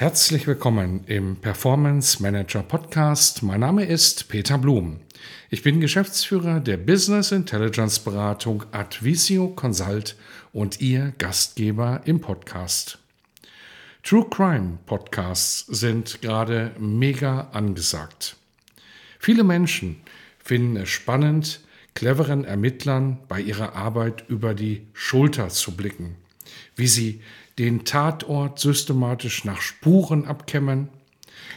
Herzlich willkommen im Performance Manager Podcast. Mein Name ist Peter Blum. Ich bin Geschäftsführer der Business Intelligence Beratung Advisio Consult und Ihr Gastgeber im Podcast. True Crime Podcasts sind gerade mega angesagt. Viele Menschen finden es spannend, cleveren Ermittlern bei ihrer Arbeit über die Schulter zu blicken, wie sie den Tatort systematisch nach Spuren abkämmen,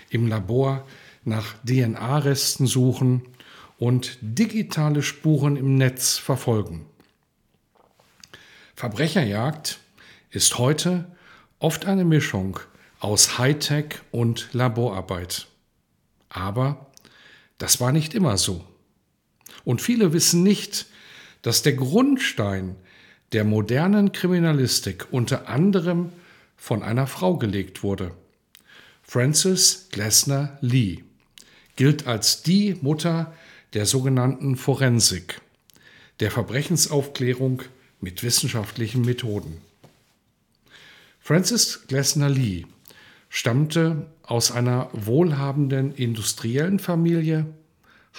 im Labor nach DNA-Resten suchen und digitale Spuren im Netz verfolgen. Verbrecherjagd ist heute oft eine Mischung aus Hightech und Laborarbeit. Aber das war nicht immer so. Und viele wissen nicht, dass der Grundstein der modernen Kriminalistik unter anderem von einer Frau gelegt wurde. Frances Glessner Lee gilt als die Mutter der sogenannten Forensik, der Verbrechensaufklärung mit wissenschaftlichen Methoden. Frances Glessner Lee stammte aus einer wohlhabenden industriellen Familie,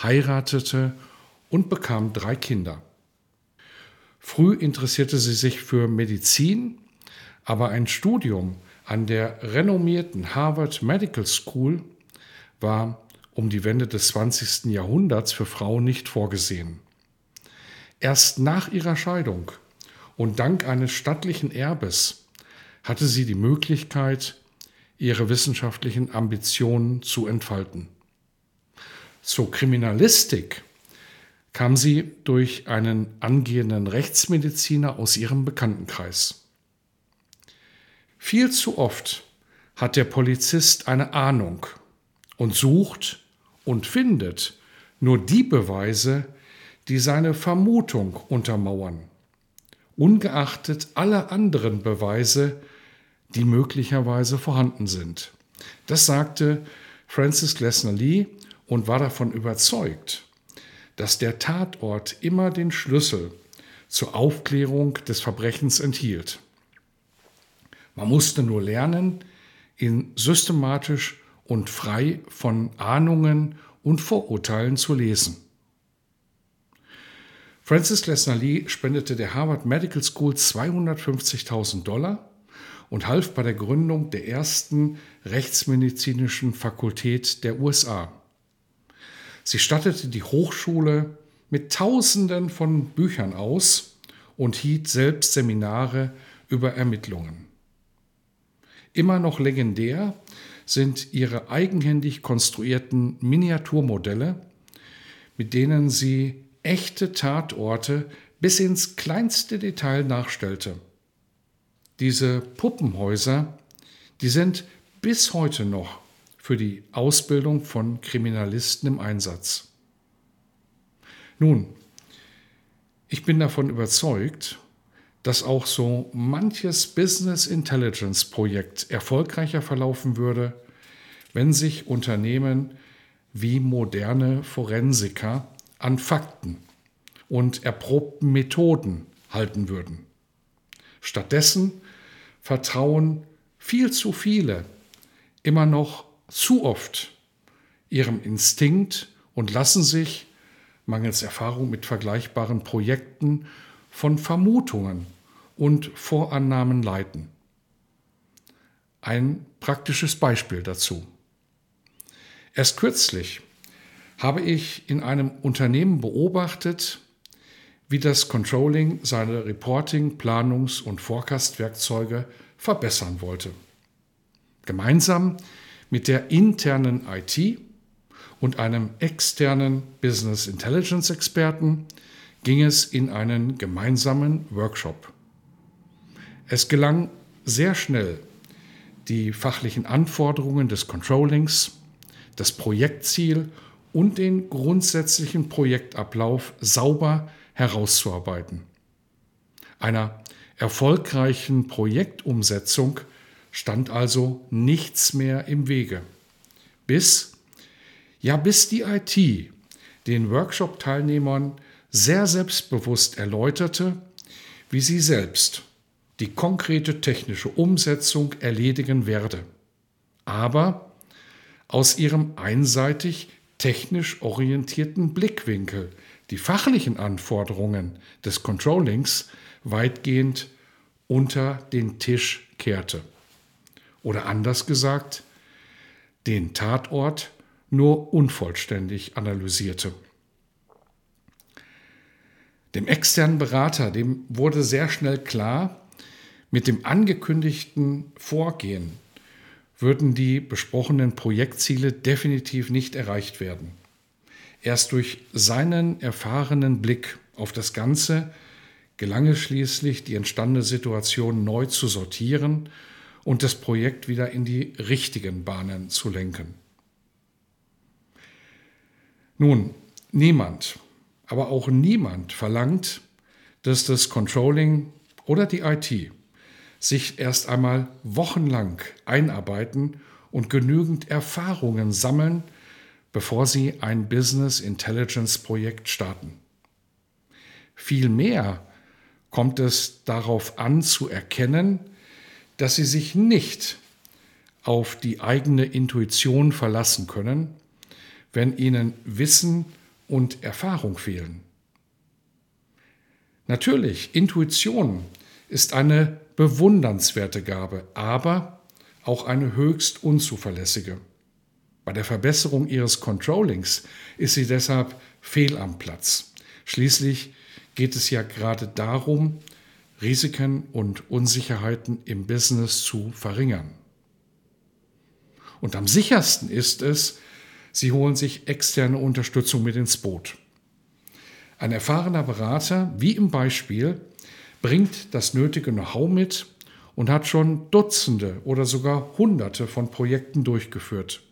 heiratete und bekam drei Kinder. Früh interessierte sie sich für Medizin, aber ein Studium an der renommierten Harvard Medical School war um die Wende des 20. Jahrhunderts für Frauen nicht vorgesehen. Erst nach ihrer Scheidung und dank eines stattlichen Erbes hatte sie die Möglichkeit, ihre wissenschaftlichen Ambitionen zu entfalten. Zur Kriminalistik kam sie durch einen angehenden Rechtsmediziner aus ihrem Bekanntenkreis. Viel zu oft hat der Polizist eine Ahnung und sucht und findet nur die Beweise, die seine Vermutung untermauern, ungeachtet aller anderen Beweise, die möglicherweise vorhanden sind. Das sagte Francis Glessner Lee und war davon überzeugt, dass der Tatort immer den Schlüssel zur Aufklärung des Verbrechens enthielt. Man musste nur lernen, ihn systematisch und frei von Ahnungen und Vorurteilen zu lesen. Francis Lesnar Lee spendete der Harvard Medical School 250.000 Dollar und half bei der Gründung der ersten rechtsmedizinischen Fakultät der USA. Sie stattete die Hochschule mit Tausenden von Büchern aus und hielt selbst Seminare über Ermittlungen. Immer noch legendär sind ihre eigenhändig konstruierten Miniaturmodelle, mit denen sie echte Tatorte bis ins kleinste Detail nachstellte. Diese Puppenhäuser, die sind bis heute noch für die Ausbildung von Kriminalisten im Einsatz. Nun, ich bin davon überzeugt, dass auch so manches Business Intelligence Projekt erfolgreicher verlaufen würde, wenn sich Unternehmen wie moderne Forensiker an Fakten und erprobten Methoden halten würden. Stattdessen vertrauen viel zu viele immer noch zu oft ihrem Instinkt und lassen sich, mangels Erfahrung mit vergleichbaren Projekten, von Vermutungen und Vorannahmen leiten. Ein praktisches Beispiel dazu. Erst kürzlich habe ich in einem Unternehmen beobachtet, wie das Controlling seine Reporting-, Planungs- und Forecast-Werkzeuge verbessern wollte. Gemeinsam mit der internen IT und einem externen Business Intelligence Experten ging es in einen gemeinsamen Workshop. Es gelang sehr schnell, die fachlichen Anforderungen des Controllings, das Projektziel und den grundsätzlichen Projektablauf sauber herauszuarbeiten. Einer erfolgreichen Projektumsetzung stand also nichts mehr im Wege. Bis, ja bis die IT den Workshop-Teilnehmern sehr selbstbewusst erläuterte, wie sie selbst die konkrete technische Umsetzung erledigen werde. Aber aus ihrem einseitig technisch orientierten Blickwinkel die fachlichen Anforderungen des Controllings weitgehend unter den Tisch kehrte. Oder anders gesagt, den Tatort nur unvollständig analysierte. Dem externen Berater, dem wurde sehr schnell klar, mit dem angekündigten Vorgehen würden die besprochenen Projektziele definitiv nicht erreicht werden. Erst durch seinen erfahrenen Blick auf das Ganze gelang es schließlich, die entstandene Situation neu zu sortieren und das Projekt wieder in die richtigen Bahnen zu lenken. Nun, niemand, aber auch niemand verlangt, dass das Controlling oder die IT sich erst einmal wochenlang einarbeiten und genügend Erfahrungen sammeln, bevor sie ein Business Intelligence Projekt starten. Vielmehr kommt es darauf an zu erkennen, dass sie sich nicht auf die eigene Intuition verlassen können, wenn ihnen Wissen und Erfahrung fehlen. Natürlich, Intuition ist eine bewundernswerte Gabe, aber auch eine höchst unzuverlässige. Bei der Verbesserung ihres Controllings ist sie deshalb fehl am Platz. Schließlich geht es ja gerade darum, Risiken und Unsicherheiten im Business zu verringern. Und am sichersten ist es, Sie holen sich externe Unterstützung mit ins Boot. Ein erfahrener Berater, wie im Beispiel, bringt das nötige Know-how mit und hat schon Dutzende oder sogar Hunderte von Projekten durchgeführt.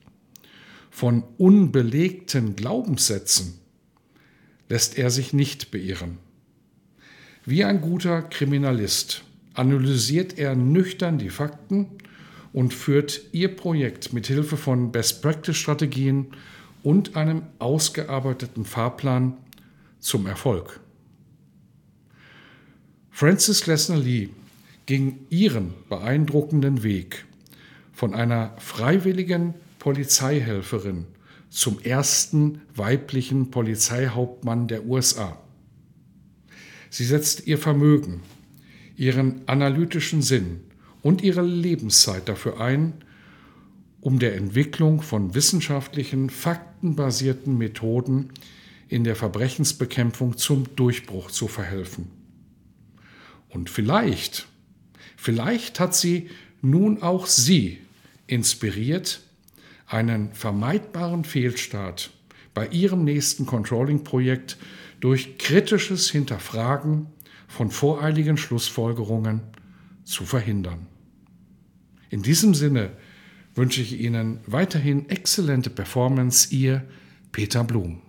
Von unbelegten Glaubenssätzen lässt er sich nicht beirren. Wie ein guter Kriminalist analysiert er nüchtern die Fakten und führt ihr Projekt mit Hilfe von Best-Practice-Strategien und einem ausgearbeiteten Fahrplan zum Erfolg. Francis Glessner Lee ging ihren beeindruckenden Weg von einer freiwilligen Polizeihelferin zum ersten weiblichen Polizeihauptmann der USA. Sie setzt ihr Vermögen, ihren analytischen Sinn und ihre Lebenszeit dafür ein, um der Entwicklung von wissenschaftlichen, faktenbasierten Methoden in der Verbrechensbekämpfung zum Durchbruch zu verhelfen. Und vielleicht, vielleicht hat sie nun auch sie inspiriert, einen vermeidbaren Fehlstart bei ihrem nächsten Controlling-Projekt durch kritisches Hinterfragen von voreiligen Schlussfolgerungen zu verhindern. In diesem Sinne wünsche ich Ihnen weiterhin exzellente Performance, Ihr Peter Blum.